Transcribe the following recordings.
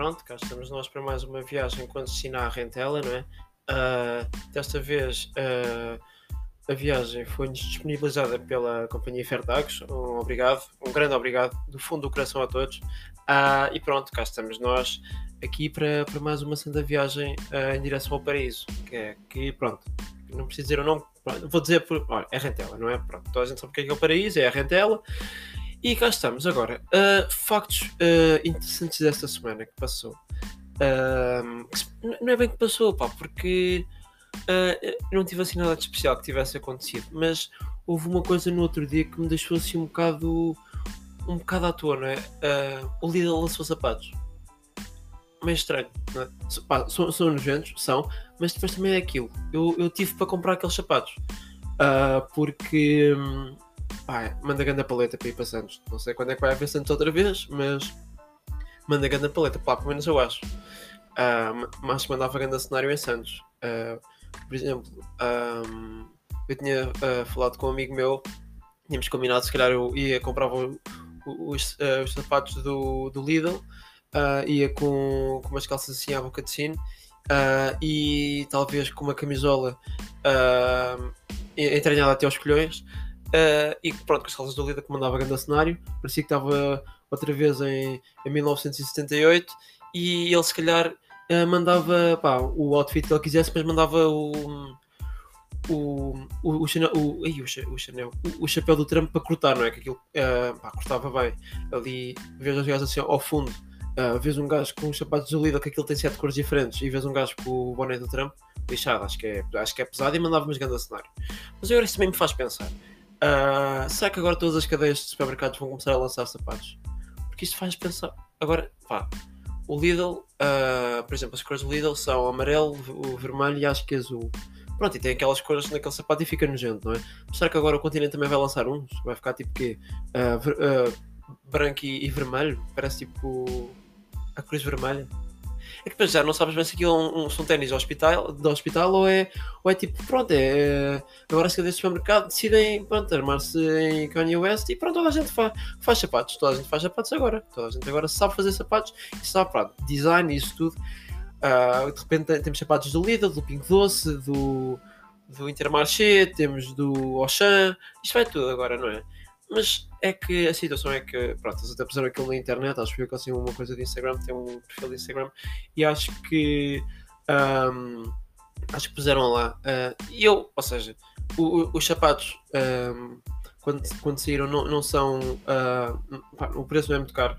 pronto, cá estamos nós para mais uma viagem com destino à Rentela, não é? Uh, desta vez uh, a viagem foi-nos disponibilizada pela companhia Fertagos. Um obrigado, um grande obrigado do fundo do coração a todos. Uh, e pronto, cá estamos nós aqui para, para mais uma santa viagem em direção ao paraíso. Que é que, pronto, não preciso dizer o nome, vou dizer por. Olha, é Rentela, não é? Pronto, toda a gente sabe o que é, que é o paraíso, é a Rentela. E cá estamos agora. Uh, factos uh, interessantes desta semana que passou. Uh, não é bem que passou, pá, porque não tive assim nada de especial que tivesse acontecido, mas houve uma coisa no outro dia que me deixou assim um bocado um bocado à toa, não é? o Lidl lançou sapatos. Meio estranho, não é? Pá, são, são nojentos, são, mas depois também é aquilo. Eu, eu tive para comprar aqueles sapatos porque. Um, Pá, manda grande paleta para ir para Santos. Não sei quando é que vai haver Santos outra vez, mas manda grande paleta, pá, pelo menos eu acho. Uh, mas mandava grande cenário em Santos. Uh, por exemplo, um, eu tinha uh, falado com um amigo meu, tínhamos combinado se calhar eu ia comprar os, os, os sapatos do, do Lidl, ia com, com umas calças assim à boca de sino. e talvez com uma camisola entranhada até aos colhões, Uh, e pronto, com as calças do Lida que mandava grande cenário, parecia que estava outra vez em, em 1978 e ele se calhar uh, mandava pá, o outfit que ele quisesse, mas mandava o. O, o, o, Chanel, o, ai, o, o, Chanel, o, o, chapéu do Trump para cortar, não é? Que aquilo uh, pá, cortava bem. Ali, vês os gajos assim ao fundo, uh, vês um gajo com os sapatos do Lidl que aquilo tem sete cores diferentes e vês um gajo com o boné do Trump, lixado, acho que é, acho que é pesado e mandava-me grande cenário. Mas agora isso também me faz pensar Uh, será que agora todas as cadeias de supermercados vão começar a lançar sapatos? Porque isto faz pensar. Agora, pá, o Lidl, uh, por exemplo, as cores do Lidl são amarelo, o vermelho e acho que azul. Pronto, e tem aquelas cores naquele sapato e fica nojento, não é? será que agora o continente também vai lançar uns? Vai ficar tipo quê? Uh, branco e, e vermelho? Parece tipo a cruz vermelha. É que já não sabes bem se aquilo é um, um, são ténis de hospital, de hospital ou, é, ou é tipo, pronto, é, é agora se cadê supermercado decidem pronto, armar-se em Kanye West e pronto, toda a gente faz, faz sapatos, toda a gente faz sapatos agora, toda a gente agora sabe fazer sapatos e sabe, pronto, design e isso tudo. Uh, de repente temos sapatos do Lidl, do Pink Doce, do, do Intermarché, temos do Auchan, isto vai tudo agora, não é? Mas é que a situação é que, pronto, eles até puseram aquilo na internet, acho que foi assim uma coisa de Instagram, tem um perfil de Instagram, e acho que um, acho que puseram lá. Uh, e eu, ou seja, o, o, os sapatos um, quando, quando saíram não, não são. Uh, pá, o preço não é muito caro.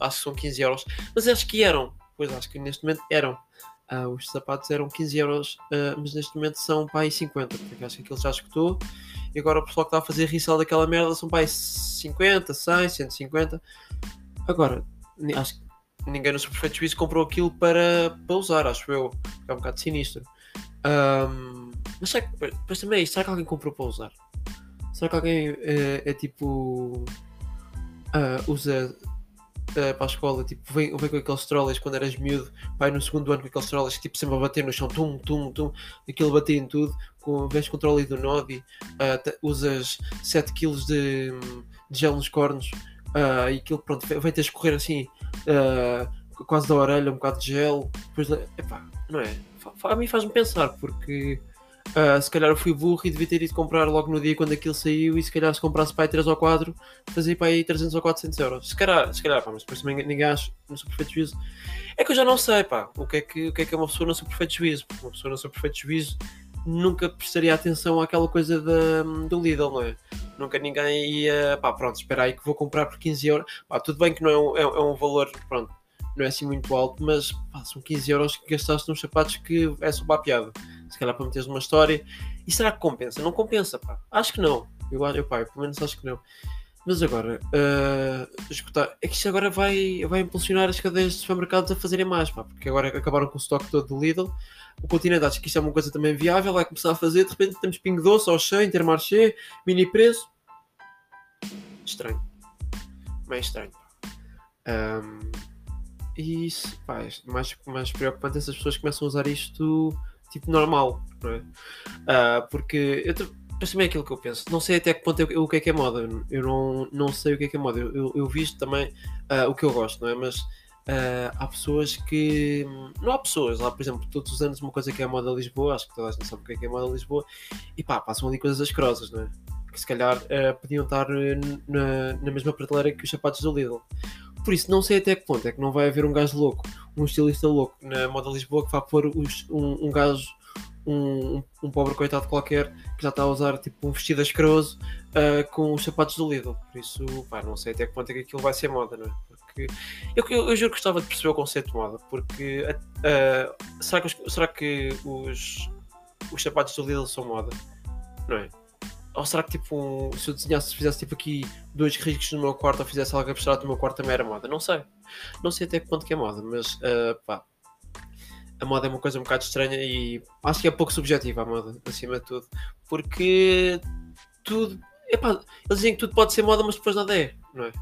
acho que são 15 euros. Mas acho que eram. Pois acho que neste momento eram. Uh, os sapatos eram 15 euros, mas neste momento são para aí 50, porque acho que aquilo já escutou e agora o pessoal que está a fazer resell daquela merda são para 50, 100, 150. Agora, acho que ninguém no seu perfeito juízo comprou aquilo para, para usar, acho eu. É um bocado sinistro. Um, mas será que, depois também é isto, será que alguém comprou para usar? Será que alguém é, é tipo. Uh, usa uh, para a escola, tipo, vem, vem com aqueles trolleys quando eras miúdo, vai no segundo ano com aqueles trolleys, tipo, sempre a bater no chão, tum, tum, tum, aquilo bater em tudo, com, o trolley do Nodi, uh, usas 7 kg de, de gel nos cornos, uh, e aquilo, pronto, vem-te a escorrer assim, uh, quase da orelha, um bocado de gel, depois, epá, não é? A mim faz-me pensar, porque Uh, se calhar eu fui burro e devia ter ido comprar logo no dia quando aquilo saiu e se calhar se comprasse para aí 3 ou 4 fazia para aí 300 ou 400 euros. Se calhar, se calhar pá, mas depois também ninguém acha no seu perfeito juízo. É que eu já não sei, pá, o que é que, o que, é, que é uma pessoa no seu perfeito juízo. Uma pessoa no seu perfeito juízo nunca prestaria atenção àquela coisa da, do Lidl, não é? Nunca ninguém ia, pá, pronto, espera aí que vou comprar por 15 euros. Pá, tudo bem que não é um, é, é um valor, pronto, não é assim muito alto, mas pá, são 15 euros que gastaste nos sapatos que é só para a piada se calhar para meteres uma história. E será que compensa? Não compensa, pá. Acho que não. Eu, eu pá, eu, pelo menos acho que não. Mas agora, uh, escutar, é que isto agora vai, vai impulsionar as cadeias de supermercados a fazerem mais, pá, porque agora acabaram com o estoque todo do Lidl. O continente acho que isto é uma coisa também viável, vai começar a fazer, de repente temos Pingo Doce, Auchan, Intermarché, Mini Preço. Estranho. Mais estranho. Um, e isso, pá, é mais, mais preocupante é essas pessoas começam a usar isto tipo normal, não é? Uh, porque eu mas também é aquilo que eu penso. Não sei até que ponto eu, o que é que é moda. Eu não, não sei o que é que é moda. Eu, eu, eu visto também uh, o que eu gosto, não é? Mas Uh, há pessoas que. Não há pessoas, lá, por exemplo, todos os anos uma coisa que é a moda Lisboa, acho que toda a gente sabe o que é, que é moda Lisboa, e pá, passam ali coisas asquerosas, não é? Que se calhar uh, podiam estar na, na mesma prateleira que os sapatos do Lidl. Por isso, não sei até que ponto é que não vai haver um gajo louco, um estilista louco na moda Lisboa que vá pôr os, um, um gajo um, um, pobre coitado qualquer que já está a usar tipo um vestido asqueroso uh, com os sapatos do Lidl. Por isso, pá, não sei até que ponto é que aquilo vai ser moda, não é? Porque eu, eu, eu juro que gostava de perceber o conceito de moda, porque uh, será que, os, será que os, os sapatos do Lidl são moda? Não é? Ou será que tipo um, se eu desenhasse, se fizesse tipo aqui dois riscos no meu quarto ou fizesse algo abstrato no meu quarto também era moda? Não sei. Não sei até que ponto que é moda, mas uh, pá, a moda é uma coisa um bocado estranha e acho que é pouco subjetiva a moda, acima de tudo. Porque tudo. Epá, eles dizem que tudo pode ser moda, mas depois nada é, não é?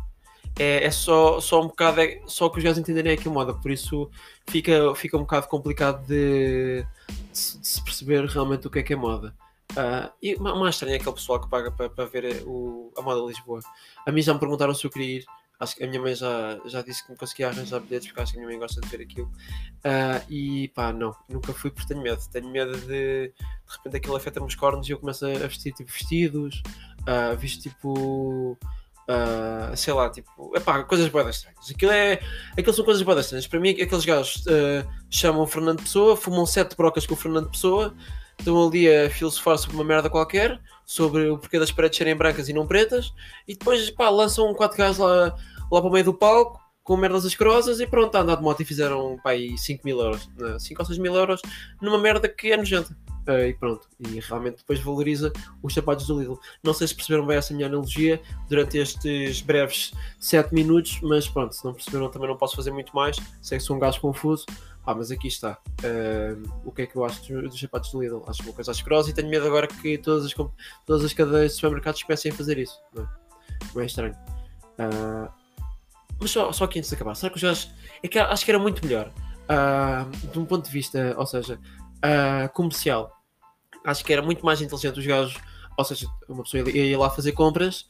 É, é só, só um bocado. É, só que os gajos entenderem é que é moda, por isso fica, fica um bocado complicado de, de, se perceber realmente o que é que é moda. Uh, e mais estranho é aquele pessoal que paga para, para ver o, a moda de Lisboa. A mim já me perguntaram se eu queria ir Acho que a minha mãe já, já disse que me conseguia arranjar bilhetes porque acho que a minha mãe gosta de ver aquilo. Uh, e pá, não, nunca fui porque tenho medo. Tenho medo de de repente aquilo afeta-me os cornos e eu começo a vestir tipo vestidos, uh, visto tipo. Uh, sei lá, tipo, epá, coisas boas estranhas. Aquilo, é, aquilo são coisas boas estranhas. Para mim, aqueles gajos uh, chamam Fernando Pessoa, fumam sete brocas com o Fernando Pessoa, estão ali a filosofar sobre uma merda qualquer, sobre o porquê das paredes serem brancas e não pretas, e depois pá, lançam quatro gajos lá, lá para o meio do palco com merdas asquerosas e pronto, andar de moto e fizeram pá, aí 5 mil euros, 5 ou 6 mil euros numa merda que é nojenta. Uh, e pronto, e realmente depois valoriza os sapatos do Lidl. Não sei se perceberam bem essa minha analogia durante estes breves 7 minutos, mas pronto, se não perceberam também não posso fazer muito mais. Sei que sou um gajo confuso, ah, mas aqui está. Uh, o que é que eu acho dos, dos sapatos do Lidl? Acho uma coisa asquerosa e tenho medo agora que todas as, todas as cadeias de supermercados comecem a fazer isso. Não é, não é estranho. Uh, mas só, só aqui antes de acabar, será que os gajos. É que acho que era muito melhor. Uh, de um ponto de vista, ou seja, comercial. Acho que era muito mais inteligente os gajos. Ou seja, uma pessoa ia, ia lá fazer compras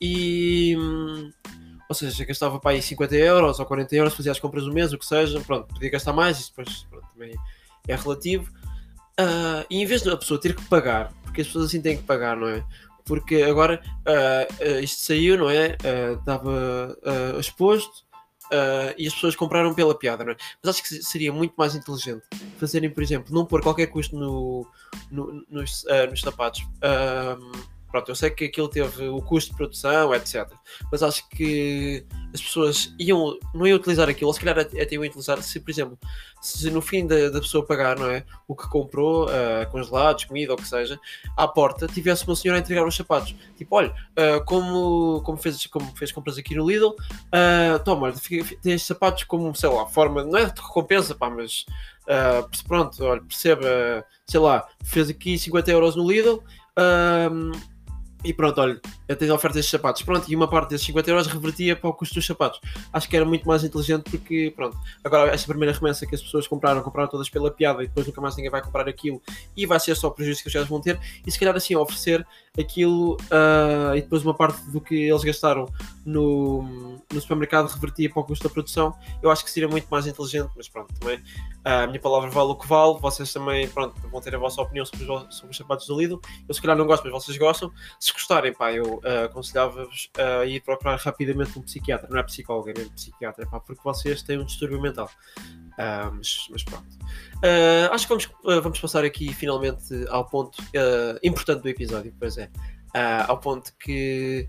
e ou seja, gastava para aí 50 euros ou 40 euros, fazia as compras do mês, o que seja, pronto, podia gastar mais, isso depois pronto, também é relativo. Uh, e em vez da pessoa ter que pagar, porque as pessoas assim têm que pagar, não é? Porque agora uh, uh, isto saiu, não é? Estava exposto e as pessoas compraram pela piada, não é? Mas acho que seria muito mais inteligente fazerem, por exemplo, não pôr qualquer custo no, no nos, nos sapatos Pronto, eu sei que aquilo teve o custo de produção, etc. Mas acho que as pessoas iam, não iam utilizar aquilo, ou se calhar até iam utilizar se, por exemplo, se no fim da, da pessoa pagar, não é? O que comprou, uh, congelados, comida ou o que seja, à porta tivesse uma senhora a entregar os sapatos. Tipo, olha, uh, como, como, fez, como fez compras aqui no Lidl, uh, toma, tem estes sapatos como, sei lá, forma, não é de recompensa, pá, mas uh, pronto, olha, perceba, sei lá, fez aqui 50 euros no Lidl. Uh, e pronto, olha, eu tenho oferta destes sapatos. Pronto, e uma parte desses 50 euros revertia para o custo dos sapatos. Acho que era muito mais inteligente porque, pronto, agora esta primeira remessa que as pessoas compraram, compraram todas pela piada e depois nunca mais ninguém vai comprar aquilo e vai ser só o prejuízo que os gajos vão ter. E se calhar assim oferecer aquilo uh, e depois uma parte do que eles gastaram no, no supermercado revertia para o custo da produção, eu acho que seria muito mais inteligente. Mas pronto, também uh, a minha palavra vale o que vale. Vocês também, pronto, vão ter a vossa opinião sobre os, sobre os sapatos do Lidl. Eu se calhar não gosto, mas vocês gostam. Se gostarem, pá, eu uh, aconselhava-vos a ir procurar rapidamente um psiquiatra, não é psicólogo, é psiquiatra, pá, porque vocês têm um distúrbio mental. Uh, mas, mas, pronto. Uh, acho que vamos, vamos passar aqui finalmente ao ponto importante do episódio, pois é. ao ponto que,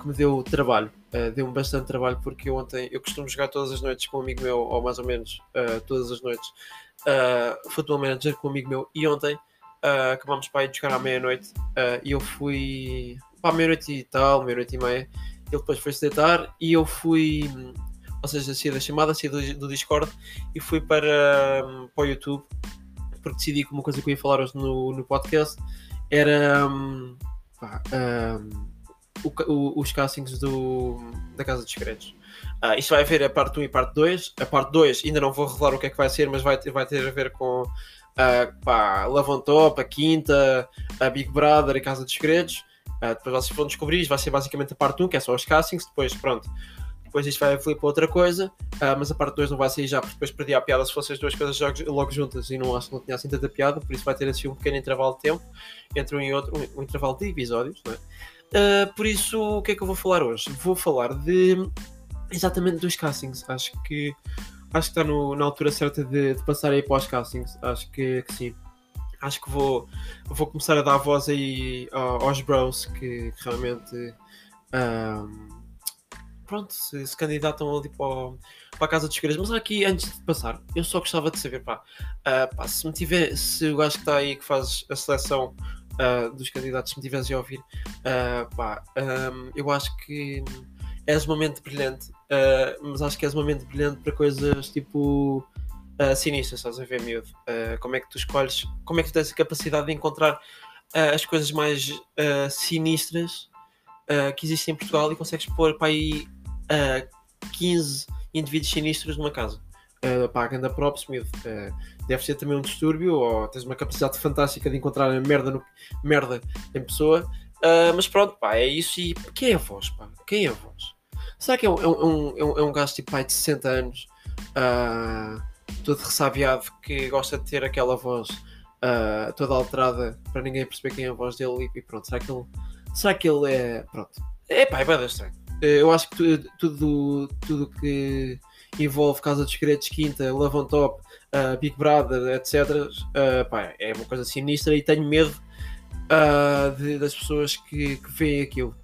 que me deu trabalho. Deu-me bastante trabalho porque eu ontem eu costumo jogar todas as noites com um amigo meu, ou mais ou menos todas as noites, uh, Football Manager com um amigo meu, e ontem Uh, acabámos para ir jogar à meia-noite uh, e eu fui para meia-noite e tal, meia-noite e meia. Ele depois foi-se deitar e eu fui, ou seja, saí da chamada, saí do, do Discord e fui para, um, para o YouTube porque decidi que uma coisa que eu ia falar hoje no, no podcast era um, pá, um, o, o, os castings do, da Casa dos Segredos. Uh, isto vai haver a parte 1 e parte 2. A parte 2 ainda não vou revelar o que é que vai ser, mas vai ter, vai ter a ver com uh, pá, Top, a Quinta, a Big Brother e Casa dos Segredos. Uh, depois vocês vão descobrir, vai ser basicamente a parte 1, que é só os castings. Depois, pronto, depois isto vai para outra coisa, uh, mas a parte 2 não vai sair já, porque depois perdi a piada se fossem as duas coisas logo juntas e não acho que não tinha assim tanta piada, por isso vai ter assim um pequeno intervalo de tempo entre um e outro, um, um intervalo de episódios, é? Uh, por isso, o que é que eu vou falar hoje? Vou falar de exatamente dos castings. Acho que acho que está no, na altura certa de, de, passar aí para os castings. Acho que, que, sim. Acho que vou, vou começar a dar voz aí aos bros que, que realmente um, pronto, se, se candidatam ali para, a Casa dos Segredos. Mas aqui, antes de passar, eu só gostava de saber, pá, uh, pá se me tiver, se o gajo que está aí que faz a seleção uh, dos candidatos me tivesse a ouvir, uh, pá, um, eu acho que és uma mente brilhante, uh, mas acho que és uma mente brilhante para coisas tipo uh, estás a ver, miúdo? Uh, como é que tu escolhes, como é que tu tens a capacidade de encontrar as coisas mais sinistras que existem em Portugal e consegues pôr para aí 15 indivíduos sinistros numa casa? Uh, pá, ganda props. Uh, deve ser também um distúrbio, ou tens uma capacidade fantástica de encontrar merda, no, merda em pessoa. Uh, mas pronto, pá, é isso. E quem é a voz, pá? Quem é a voz? Será que é um, é um, é um, é um gajo tipo pai de 60 anos, uh, todo ressabiado, que gosta de ter aquela voz uh, toda alterada para ninguém perceber quem é a voz dele e, pronto, será que ele, será que ele é. Pronto. É pá, é bem estranho. Eu acho que tudo, tudo, que envolve Casa dos Segredos, Quinta, Love on Top, uh, Big Brother, etc. Uh, pá, é uma coisa sinistra e tenho medo uh, de, das pessoas que, que veem aquilo,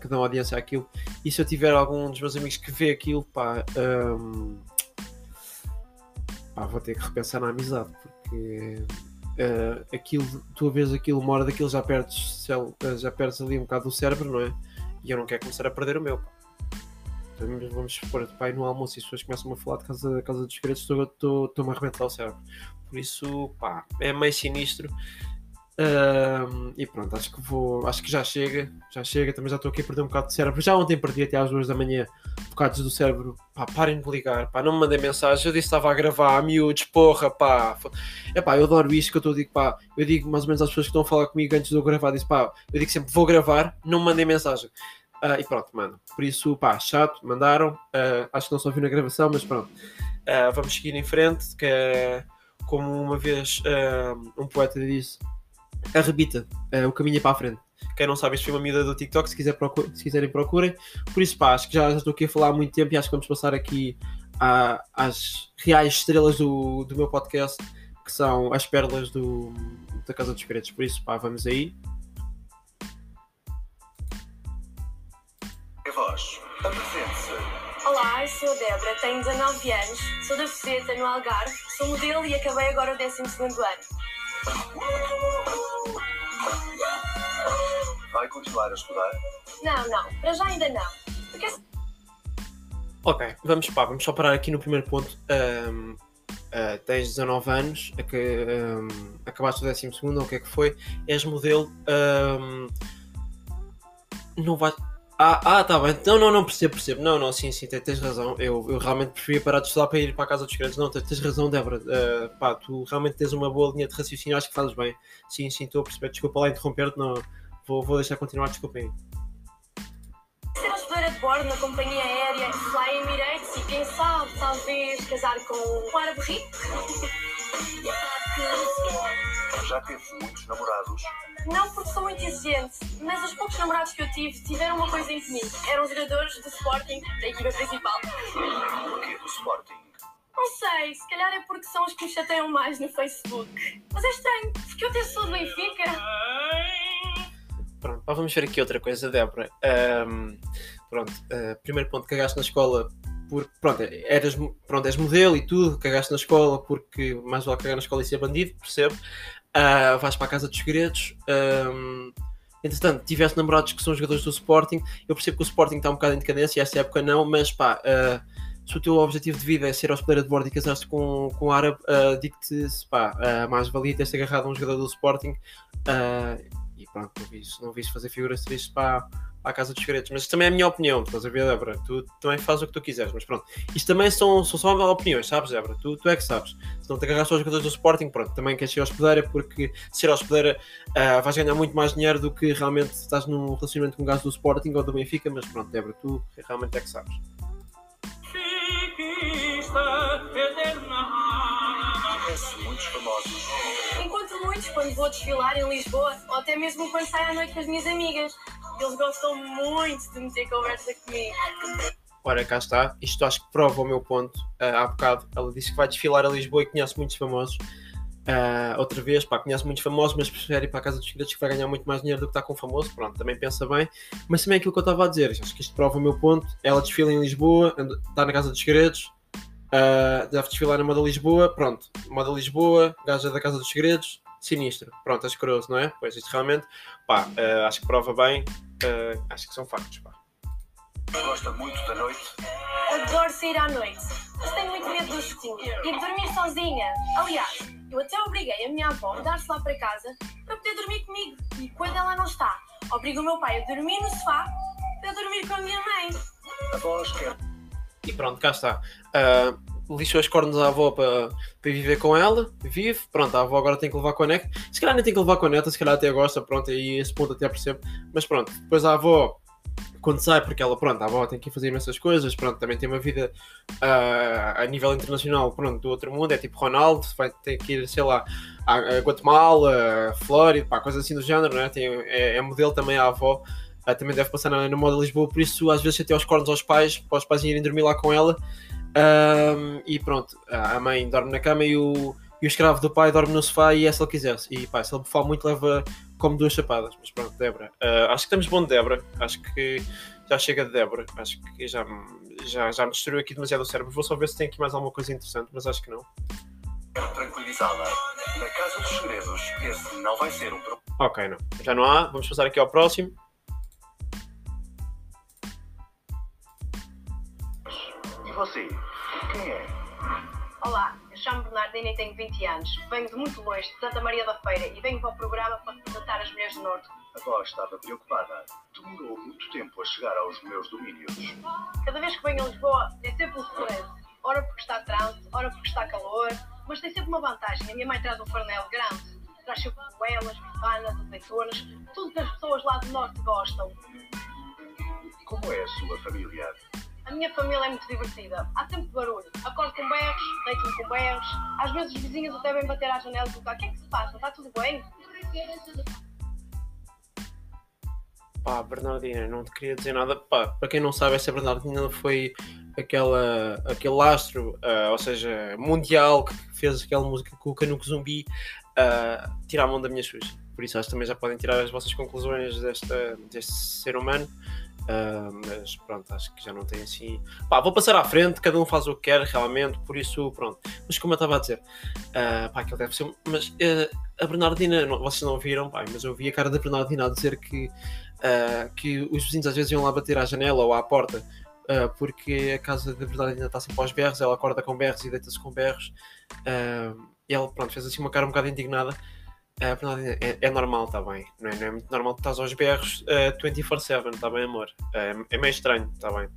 que dão audiência àquilo. E se eu tiver algum dos meus amigos que vê aquilo, pá, um, pá vou ter que repensar na amizade, porque aquilo, tu a vez aquilo, uma hora daquilo já perdes, já perdes ali um bocado do cérebro, não é? E eu não quero começar a perder o meu, pá. Então, vamos supor, pai no almoço e as pessoas começam a falar de casa, casa dos segredos, estou-me a arrebentar o cérebro. Por isso, pá, é meio sinistro. E pronto, acho que vou. Acho que já chega. Já chega, também já estou aqui a perder um bocado de cérebro. Já ontem perdi até às duas da manhã bocados do cérebro. Pá, parem de ligar, pá, não me mandem mensagem. Eu disse que estava a gravar, miúdos, porra, pá. É pá, eu adoro isto que eu estou a dizer, pá. Eu digo mais ou menos às pessoas que estão a falar comigo antes de eu gravar, disse, pá, eu digo sempre, vou gravar, não me mandem mensagem. Uh, e pronto, mano. Por isso, pá, chato, mandaram. Uh, acho que não só ouviu na gravação, mas pronto. Uh, vamos seguir em frente, que é como uma vez um poeta disse arrebita, uh, o caminho é para a frente. Quem não sabe, isto foi uma medida do TikTok, se, quiser procure, se quiserem procurem. Por isso, pá, acho que já, já, estou aqui a falar há muito tempo e acho que vamos passar aqui a, às reais estrelas do, do meu podcast, que são as pérolas do, da Casa dos Segredos. Por isso, pá, vamos aí. A voz, apresente-se. Olá, eu sou a Débora, tenho 19 anos, sou da Feceta, no Algarve, sou modelo e acabei agora o 12 ano. Vai continuar a estudar? Não, não, para já ainda não. Porque... Ok, vamos, pá, vamos só parar aqui no primeiro ponto. Um, uh, tens 19 anos, é que, um, acabaste o 12 ou o que é que foi? És modelo. Um, não vai ah, ah, tá bem. Não, não, não, percebo, percebo. Não, não, sim, sim, tens razão. Eu, eu realmente preferia parar de estudar para ir para a casa dos grandes. Não, tens, tens razão, Débora. Uh, pá, tu realmente tens uma boa linha de raciocínio, acho que fazes bem. Sim, sim, estou a perceber. Desculpa lá interromper-te, não. Vou, vou deixar continuar, desculpem. Ser hospedeira de bordo na companhia aérea Fly Emirates e quem sabe, talvez, casar com um árabe rico. Já teve muitos namorados? Não porque sou muito exigente, mas os poucos namorados que eu tive tiveram uma coisa em comum. Eram jogadores do Sporting, da equipa principal. Porquê do Sporting? Não sei, se calhar é porque são os que me chateiam mais no Facebook. Mas é estranho, porque eu tenho sou do Benfica. Pronto, vamos ver aqui outra coisa, Débora. Um, pronto, uh, primeiro ponto, cagaste na escola porque, pronto, eras, pronto, és modelo e tudo, cagaste na escola porque mais vale cagar na escola e ser bandido, percebo. Uh, vais para a casa dos segredos. Um, entretanto, tiveste namorados que são jogadores do Sporting. Eu percebo que o Sporting está um bocado em decadência, esta época não, mas pá, uh, se o teu objetivo de vida é ser hospedeira de bordo e casaste com, com o árabe, uh, digo-te, pá, uh, mais valia ter-se agarrado a um jogador do Sporting. E pronto, não viste, não viste fazer figuras tristes para à Casa dos Segredos. Mas isto também é a minha opinião, estás a ver, Débora? Tu também fazes o que tu quiseres, mas pronto. Isto também são, são só opiniões, sabes, Débora? Tu, tu é que sabes. Se não te agarras aos jogadores do Sporting, pronto, também queres ser hospedeira, porque ser hospedeira uh, vais ganhar muito mais dinheiro do que realmente estás num relacionamento com um gajo do Sporting ou do Benfica, mas pronto, Débora, tu realmente é que sabes. Conhece muitos famosos. Muitos quando vou desfilar em Lisboa ou até mesmo quando saio à noite com as minhas amigas. Eles gostam muito de meter conversa comigo. Ora, cá está. Isto acho que prova o meu ponto. Ah, há bocado ela disse que vai desfilar a Lisboa e conhece muitos famosos. Ah, outra vez, pá, conhece muitos famosos, mas prefere ir para a Casa dos Segredos que vai ganhar muito mais dinheiro do que está com famoso. Pronto, também pensa bem. Mas também é aquilo que eu estava a dizer. Acho que isto prova o meu ponto. Ela desfila em Lisboa, está na Casa dos Segredos. ah, deve desfilar na Moda Lisboa. Pronto, Moda Lisboa, gaja da Casa dos Segredos. Sinistro. Pronto, é escroso, não é? Pois isto realmente, pá, ah, acho que prova bem. ah, acho que são factos, pá. Gosta muito da noite. Adoro sair à noite, mas tenho muito medo do escuro e de dormir sozinha. Aliás, eu até obriguei a minha avó a mudar-se lá para casa para poder dormir comigo. E quando ela não está, obrigo o meu pai a dormir no sofá para dormir com a minha mãe. A voz quer E pronto, cá está. Ah, lixou as cornos à avó para, para viver com ela, vive, pronto, a avó agora tem que levar com a neta. Se calhar nem tem que levar com a neta, se calhar até gosta, pronto, aí esse ponto até percebo. Mas pronto, depois a avó, quando sai, porque ela, pronto, a avó tem que fazer imensas coisas, pronto, também tem uma vida ah, a nível internacional, pronto, do outro mundo, é tipo Ronaldo, vai ter que ir, sei lá, a, Guatemala, Flórida, pá, coisas assim do género, não é? Tem, é, é modelo também a avó. ah, também deve passar na, na moda de Lisboa, por isso às vezes até aos cornos aos pais, para os pais irem dormir lá com ela. Ahm, e pronto, a mãe dorme na cama e o, e o escravo do pai dorme no sofá e é se ele quisesse. E pá, se ele bufar muito, leva como duas chapadas. Mas pronto, Débora. Ah, acho que estamos bom de Débora. Acho que já chega de Débora. Acho que já, já, já me destruiu aqui demasiado o cérebro. Vou só ver se tem aqui mais alguma coisa interessante, mas acho que não. tranquilizá-la. Na Casa dos Segredos, esse não vai ser um problema. Ok, não. Já não há. Vamos passar aqui ao próximo. E você? Quem é? Olá, eu chamo Bernardina e tenho 20 anos. Venho de muito longe, de Santa Maria da Feira, e venho para o programa para representar as mulheres do Norte. A voz estava preocupada. Demorou muito tempo a chegar aos meus domínios. Cada vez que venho a Lisboa, é sempre um stress. Ora porque está trânsito, ora porque está calor, mas tem sempre uma vantagem. A minha mãe traz um farnel grande. Traz coelas, bifanas, azeitonas, tudo que as pessoas lá do Norte gostam. Como é a sua família? A minha família é muito divertida. Há sempre barulho. Acordo com berros, deito-me com berros. Às vezes os vizinhos até vêm bater à janela e perguntar: o que é que se passa? Está tudo bem? Pá, Bernardina, não te queria dizer nada. Pá, para quem não sabe, essa Bernardina foi aquela, aquele astro, ah, ou seja, mundial, que fez aquela música com o Canuco Zumbi, ah, tirar a mão da minha Xuxa. Por isso, que também já podem tirar as vossas conclusões desta, deste ser humano. Ah, mas pronto, acho que já não tem assim. Pá, vou passar à frente, cada um faz o que quer realmente, por isso, pronto. Mas como eu estava a dizer, ah, pá, aquilo deve ser. Mas ah, a Bernardina, não- vocês não viram, pá, mas eu vi a cara da Bernardina a dizer que Uh, que os vizinhos às vezes iam lá bater à janela ou à porta uh, porque a casa da verdade ainda está sempre aos berros, ela acorda com berros e deita-se com berros uh, e ela pronto, fez assim uma cara um bocado indignada Uh, Bernardina, é, é normal, está bem não é, não é muito normal que estás aos berros uh, 24-7, está bem amor Uh, é meio estranho, está bem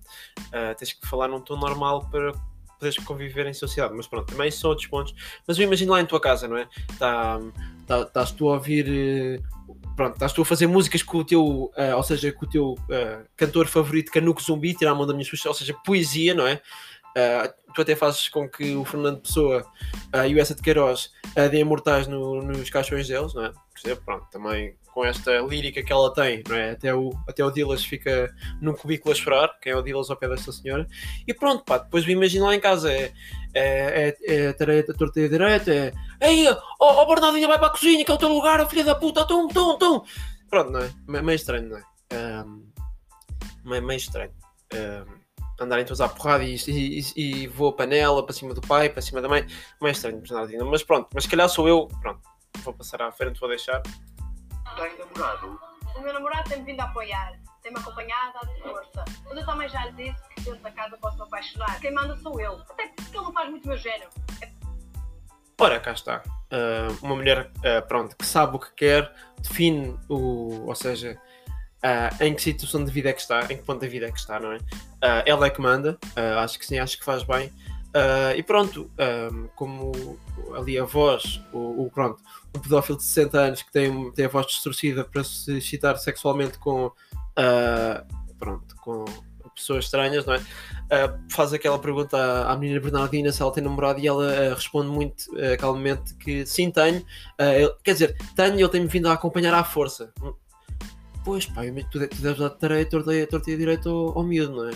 Uh, tens que falar num tom normal para poderes conviver em sociedade, mas pronto, também são outros pontos mas eu imagino lá em tua casa, não é? Tá, tá, estás tu a ouvir eh, pronto, estás tu a fazer músicas com o teu, eh, ou seja, com o teu cantor favorito Canuco Zumbi, tirar a mão da minha Xuxa, ou seja, poesia, não é? Eh, tu até fazes com que o Fernando Pessoa eh, e o Essa de Queiroz uh, deem mortais no- nos caixões deles, não é? Percebe? Pronto, também com esta lírica que ela tem, não é? Até o, até o Dilas fica num cubículo a chorar, quem é o Dilas ao pé desta senhora, e pronto, pá, depois me imagino lá em casa, é, é, é, é tarefa, torta e direita, é Ei, ó oh, Bernardinha, vai para a cozinha, que é o teu lugar, filha da puta, tum, tum, tum. Pronto, não é? Me- Meio estranho, não é? Ahm, meio, estranho. Ahm, andarem todos à porrada e, e, e, vou a panela para cima do pai, para cima da mãe. Meio estranho, Bernardinha. Mas pronto, mas se calhar sou eu, pronto. Vou passar à frente, vou deixar. Tem namorado? O meu namorado tem-me vindo a apoiar, tem-me acompanhado, dado força. Mas eu também já lhe disse que dentro da casa posso me apaixonar. Quem manda sou eu. Até porque ele não faz muito o meu género. Ora, cá está. Ah, uma mulher, ah, pronto, que sabe o que quer, define o. Ou seja, ah, em que situação de vida é que está, em que ponto da vida é que está, não é? Ah, ela é que manda, ah, acho que sim, acho que faz bem. E pronto, ah, como ali a voz, o, o- pronto, um pedófilo de 60 anos que tem, tem a voz distorcida para se excitar sexualmente com, pronto, com pessoas estranhas, não é? Faz aquela pergunta à, à menina Bernardina se ela tem namorado e ela responde muito calmamente que sim, tenho. Quer dizer, tenho e ele tem-me vindo a acompanhar à força. Hum, Pois, pá, tu, tu deves dar tareia, torta e torta e direito ao, ao miúdo, não é?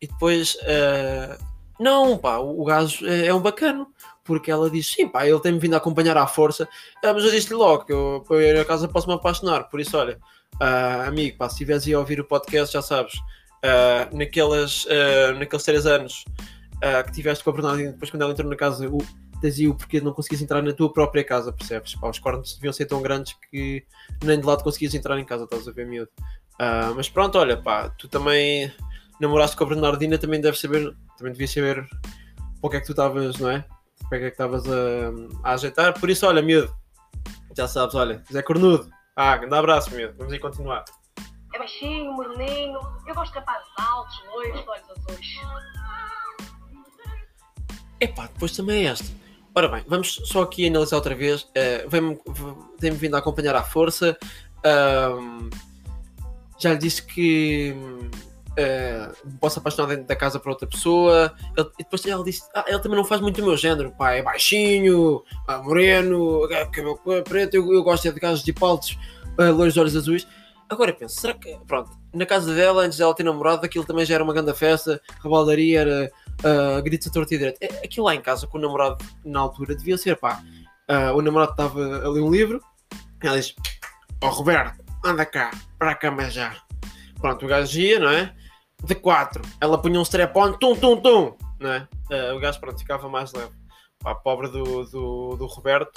E depois, ah, não, pá, o, o gajo é, é um bacano. Porque ela diz, sim, pá, ele tem-me vindo a acompanhar à força. Ah, mas eu disse-lhe logo que eu, para ir a casa posso me apaixonar. Por isso, olha, ah, amigo, pá, se estiveres a ouvir o podcast, já sabes, ah, naquelas, naqueles três anos que tiveste com a Bernardina, depois quando ela entrou na casa, o, tens aí o porquê de não conseguires entrar na tua própria casa, percebes? Pá, os cornos deviam ser tão grandes que nem de lado conseguias entrar em casa, estás a ver, miúdo. Ah, mas pronto, olha, pá, tu também namoraste com a Bernardina, também deves saber, também devias saber para o que é que tu estavas, não é? Para que é que estavas a, a ajeitar. Por isso, olha, miúdo, já sabes, olha, Zé Cornudo, ah, grande abraço, miúdo, vamos aí continuar. É baixinho, moreninho. Eu gosto de rapazes altos, loiros, olhos azuis. Epá, depois também é esta. Ora bem, vamos só aqui analisar outra vez. Uh, Vem-me- v- Tem-me vindo a acompanhar à força. Ahm, já lhe disse que uh, posso apaixonar dentro da casa para outra pessoa. Ele- e depois ela disse: ah, ele também não faz muito o meu género. Pá, é baixinho, ah, moreno, ah, cabelo preto. Eu, eu gosto é de gajos de paltos, uh, loiros de olhos azuis. Agora eu penso, será que, pronto, na casa dela, antes dela ter namorado, aquilo também já era uma grande festa, rebaldaria, era uh, gritos a torta e direito. É- Aquilo lá em casa com o namorado na altura devia ser, pá. uh, o namorado estava a ler um livro, ela diz: Ó Roberto, anda cá, para a cama já. Pronto, o gajo ia, não é? De quatro, ela punha um strap-on, tum, tum, tum, não é? Uh, o gajo, pronto, ficava mais leve. Pá, pobre do, do, do Roberto,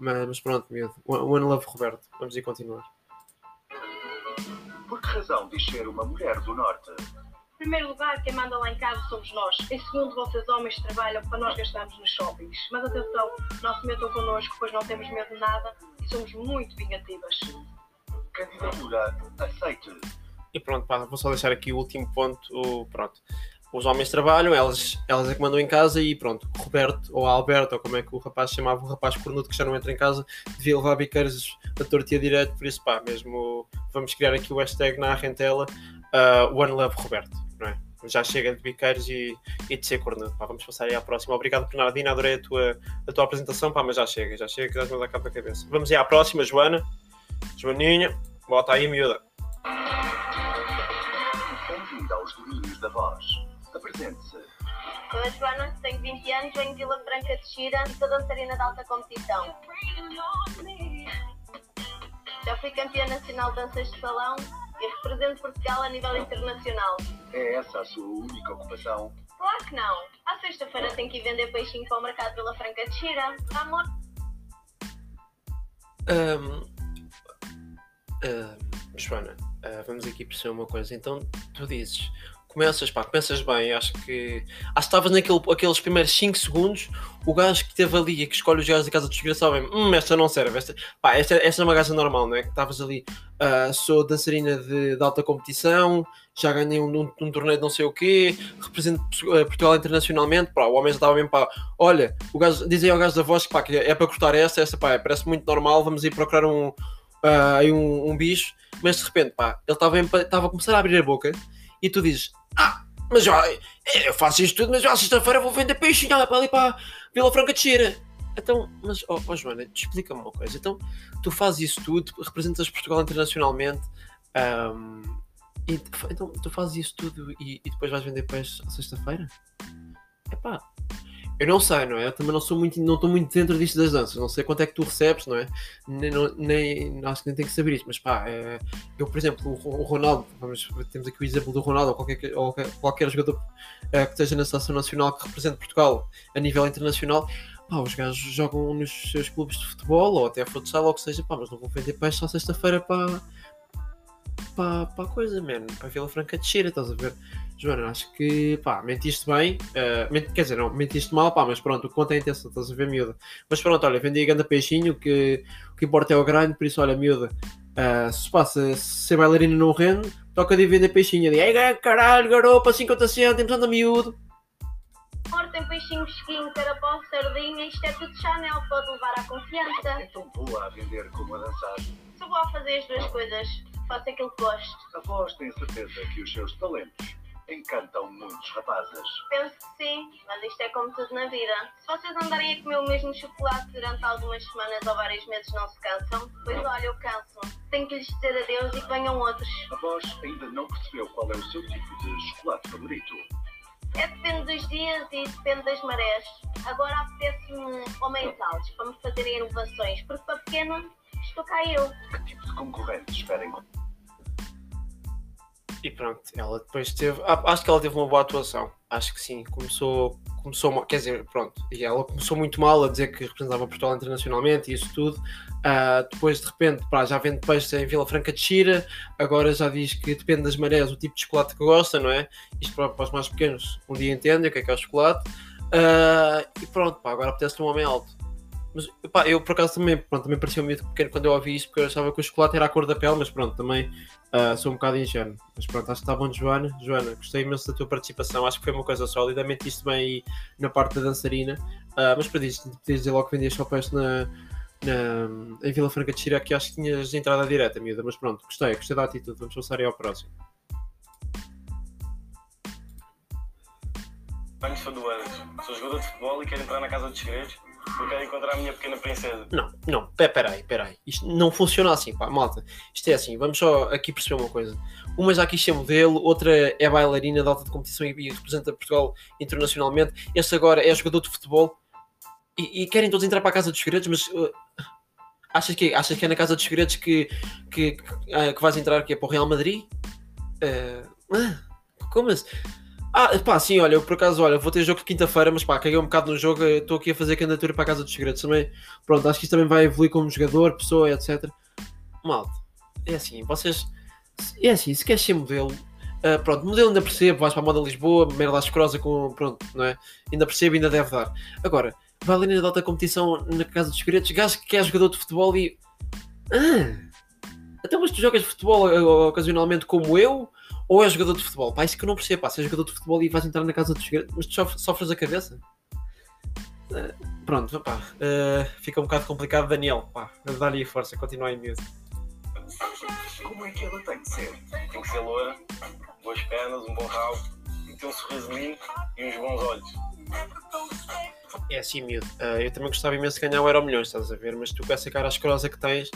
mas, mas pronto, medo. One love Roberto. Vamos ir continuar. Por que razão diz ser uma mulher do Norte? Em primeiro lugar, quem manda lá em casa somos nós. Em segundo, vocês homens trabalham para nós gastarmos nos shoppings. Mas atenção, não se metam connosco, pois não temos medo de nada e somos muito vingativas. Candidatura aceite. E pronto, pá, vou só deixar aqui o último ponto. pronto. Os homens trabalham, elas, elas é que mandam em casa e pronto. O Roberto, ou Alberto, ou como é que o rapaz se chamava, o rapaz cornudo que já não entra em casa, devia levar biqueiros da tortia direto. Por isso, pá, mesmo vamos criar aqui o hashtag na rentela uh, One Love Roberto, não é? Já chega de biqueiros e, e de ser cornudo. Pá, vamos passar aí à próxima. Obrigado, Bernardina, adorei a tua, a tua apresentação, pá, mas já chega, já chega, que já me cabo da cabeça. Vamos aí à próxima, Joana. Joaninha, bota aí, miúda. Bem-vindo aos domínios da voz. Apresente-se. Sou a Joana, tenho 20 anos, venho de Vila Franca de Xira e sou dançarina de alta competição. Já fui campeã nacional de danças de salão e represento Portugal a nível internacional. É essa a sua única ocupação? Claro que não. À sexta-feira tenho que ir vender peixinho para o mercado de Vila Franca de Xira. Amor, Ahm, ahm, Joana, ah, vamos aqui perceber uma coisa. Então, tu dizes, começas, pá, começas bem. Acho que. Acho que estavas naquele, aqueles primeiros 5 segundos. O gajo que esteve ali e que escolhe os gajos da casa de desgraçado, bem, hum, esta não serve. Esta, pá, esta, esta é uma gaja normal, não é? Que estavas ali, ah, sou dançarina de, de alta competição, já ganhei um, um, um torneio de não sei o quê, represento ah, Portugal internacionalmente. Pá, o homem já estava mesmo, pá, olha, o gajo, dizem ao gajo da voz pá, que é para cortar essa, essa, pá, parece muito normal, vamos ir procurar um, aí um, um bicho, mas de repente, pá, ele estava a começar a abrir a boca e tu dizes, ah, mas já, eu faço isto tudo, mas já sexta-feira vou vender peixe já, para ali para Vila Franca de Xira. Então, mas, ó ó, Joana, explica-me uma coisa. Então, tu fazes isso tudo, representas Portugal internacionalmente, ahm, e então tu fazes isso tudo e, e depois vais vender peixe à sexta-feira? Epá, eu não sei, não é? Eu também não sou muito, não estou muito dentro disto das danças, não sei quanto é que tu recebes, não é? Nem, não- nem acho que nem tenho que saber isso, mas pá, é, eu, por exemplo, o, o Ronaldo, vamos, temos aqui o exemplo do Ronaldo, ou qualquer, que- ou qualquer, jogador eh, que esteja na seleção nacional que represente Portugal a nível internacional, pá, os gajos jogam nos seus clubes de futebol, ou até futsal, ou o que seja, pá, mas não vão vender peixe só sexta-feira para para para a coisa, mano, para a Vila Franca de Xira, estás a ver? Joana, acho que, pá, mentiste bem, eh, ment- quer dizer, não, mentiste mal, pá, mas pronto, conta é a intenção, estás a ver, miúda. Mas pronto, olha, vendi a ganda peixinho, que o que importa é o grande, por isso, olha, miúda, eh, se passa, se ser bailarina não rende, toca de vender peixinho, ali, ei, caralho, garopa, 50 cêntimos, anda miúdo. amor tem peixinho fresquinho, carapau, sardinha, isto é tudo Chanel, pode levar à confiança. É tão boa a vender como a dançar. Sou boa a fazer as duas coisas, faço aquilo que gosto. A voz tem certeza que os seus talentos encantam muitos rapazes. Penso que sim, mas isto é como tudo na vida. Se vocês andarem a comer o mesmo chocolate durante algumas semanas ou vários meses não se cansam, pois olha, eu canso-me. Tenho que lhes dizer adeus e que venham outros. A voz ainda não percebeu qual é o seu tipo de chocolate favorito. É depende dos dias e depende das marés. Agora apetece-me homens altos para me fazerem inovações, porque para pequena estou cá eu. Que tipo de concorrentes esperem? E pronto, ela depois teve. ah, Acho que ela teve uma boa atuação. Acho que sim. Começou, começou mal. Quer dizer, pronto. E ela começou muito mal a dizer que representava Portugal internacionalmente e isso tudo. Ah, depois, de repente, pá, já vende peixe em Vila Franca de Xira. Agora já diz que depende das marés o tipo de chocolate que gosta, não é? Isto para, para os mais pequenos, um dia entendem o que é que é o chocolate. Ah, e pronto, pá, agora apetece-lhe um homem alto. Mas pá, eu por acaso também, pronto, também parecia um mito pequeno quando eu ouvi isto, porque eu achava que o chocolate era a cor da pele, mas pronto, também ah, sou um bocado ingênuo. Mas pronto, acho que está bom Joana. Joana, gostei imenso da tua participação, acho que foi uma coisa sólida, mentiste bem aí na parte da dançarina. Ah, mas podias dizer logo que vendias peixe na, na, em Vila Franca de Xira, que acho que tinhas entrada direta, miúda, mas pronto, gostei, gostei da atitude, vamos passar aí ao próximo. Venho de Fadoeiras. Sou jogador de futebol e quero entrar na Casa dos Segredos porque quero encontrar a minha pequena princesa. Não, não, pe- peraí, peraí. Isto não funciona assim, pá, malta. Isto é assim, vamos só aqui perceber uma coisa. Uma já quis ser modelo, outra é bailarina de alta de competição e, representa Portugal internacionalmente. Este agora é jogador de futebol e, e querem todos entrar para a Casa dos Segredos, mas uh, achas, que, achas que é na Casa dos Segredos que, que, que, ah, que vais entrar que é para o Real Madrid? Uh, ah, como assim? Ah, pá, sim, olha, eu por acaso, olha, vou ter jogo quinta-feira, mas pá, caguei um bocado no jogo, eh, estou aqui a fazer candidatura para a Casa dos Segredos também. Pronto, acho que isto também vai evoluir como jogador, pessoa, etc. Malta, é assim, vocês. É assim, se queres ser modelo, ah, pronto, modelo ainda percebo, vais para a moda Lisboa, merda ascrosa com. Pronto, não é? Ainda percebo, ainda deve dar. Agora, vai ali na alta competição na Casa dos Segredos, gajo que é jogador de futebol e. Ah! Até mas tu jogas futebol ah, ocasionalmente como eu? Ou é jogador de futebol? Pá, isso que eu não percebo, pá, se é jogador de futebol e vais entrar na Casa dos mas tu sof- sofres a cabeça? Ah, pronto, pá, ah, fica um bocado complicado, Daniel, pá, dá-lhe força, continua aí miúdo. Como é que ela tem de ser? Tem que ser loura, boas pernas, um bom rabo, e ter um sorriso lindo e uns bons olhos. É assim, miúdo. Ah, eu também gostava imenso de ganhar o Euro Milhões, estás a ver? Mas tu com essa cara asquerosa que tens,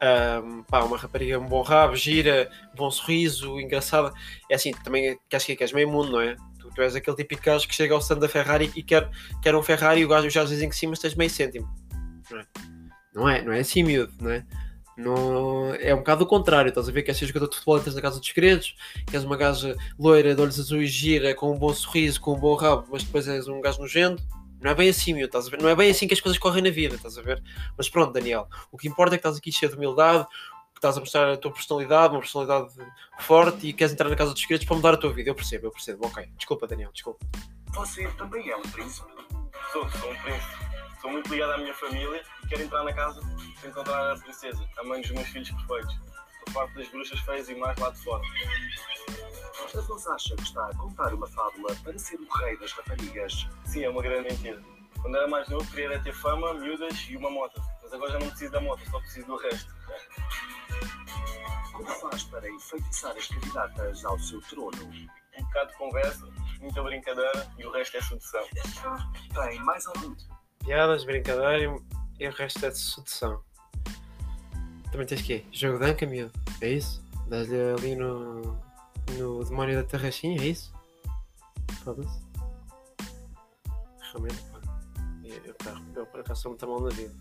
ah, pá, uma rapariga, um bom rabo, gira, bom sorriso, engraçada. É assim, também queres que queres meio mundo, não é? Tu, tu és aquele típico gajo que chega ao stand da Ferrari e quer, quer um Ferrari e o gajo já dizem que sim, mas tens meio cêntimo. Não é? Não é, não é assim, miúdo, não é? É um bocado o contrário, estás a ver? Queres ser jogador de futebol, entras na casa dos segredos, queres uma gaja loira, de olhos azuis, gira, com um bom sorriso, com um bom rabo, mas depois és um gajo nojento. Não é bem assim, meu, estás a ver? Não é bem assim que as coisas correm na vida, estás a ver? Mas pronto, Daniel, o que importa é que estás aqui cheio de humildade, que estás a mostrar a tua personalidade, uma personalidade forte e queres entrar na casa dos segredos para mudar a tua vida. Eu percebo, eu percebo. Ok, desculpa, Daniel, desculpa. Você também é um príncipe. Sou, sou um príncipe. Sou muito ligado à minha família e quero entrar na casa para encontrar a princesa, a mãe dos meus filhos perfeitos. Por parte das bruxas feias e mais lá de fora. Mas acha que está a contar uma fábula para ser o rei das raparigas? Sim, é uma grande mentira. Quando era mais novo, queria ter fama, miúdas e uma moto. Mas agora já não preciso da moto, só preciso do resto. Como faz para enfeitiçar as candidatas ao seu trono? Um bocado de conversa, muita brincadeira e o resto é sedução. Tem mais algum? Piadas, brincadeira e, o resto é de sedução. Também tens quê? Jogo de anca, miúdo? É isso? Dás-lhe ali no, no demónio da Terrachinha, é isso? Foda-se. Realmente, pá. Eu, pá, eu por acaso sou muito mal na vida.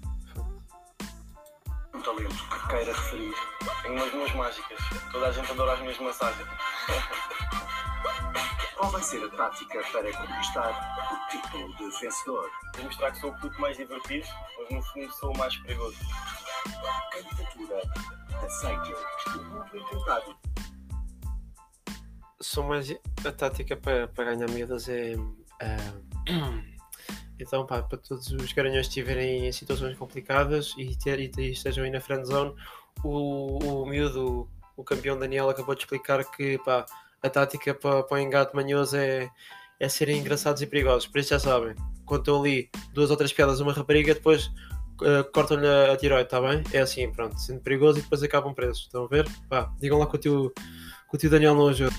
Um talento que queira referir. Tenho umas mãos mágicas. Toda a gente adora as minhas massagens. Qual vai ser a tática para conquistar o título de vencedor? Vou mostrar que sou o puto mais divertido, mas no fundo sou o mais perigoso. Candidatura aceite. O mundo encantado. Sou mais. A tática para, para ganhar miúdas é. ah, então, pá, para todos os garanhões estiverem em situações complicadas e, ter, e, e estejam aí na friend zone, o, o miúdo, o campeão Daniel, acabou de explicar que pá, a tática para, para o engate manhoso é, é serem engraçados e perigosos. Por isso já sabem, contam ali duas ou três piadas uma rapariga, depois ah, cortam-lhe a, tiroide, está bem? É assim, pronto, sendo perigoso e depois acabam presos. Estão a ver? Pá, digam lá que o tio, que o tio Daniel não ajuda.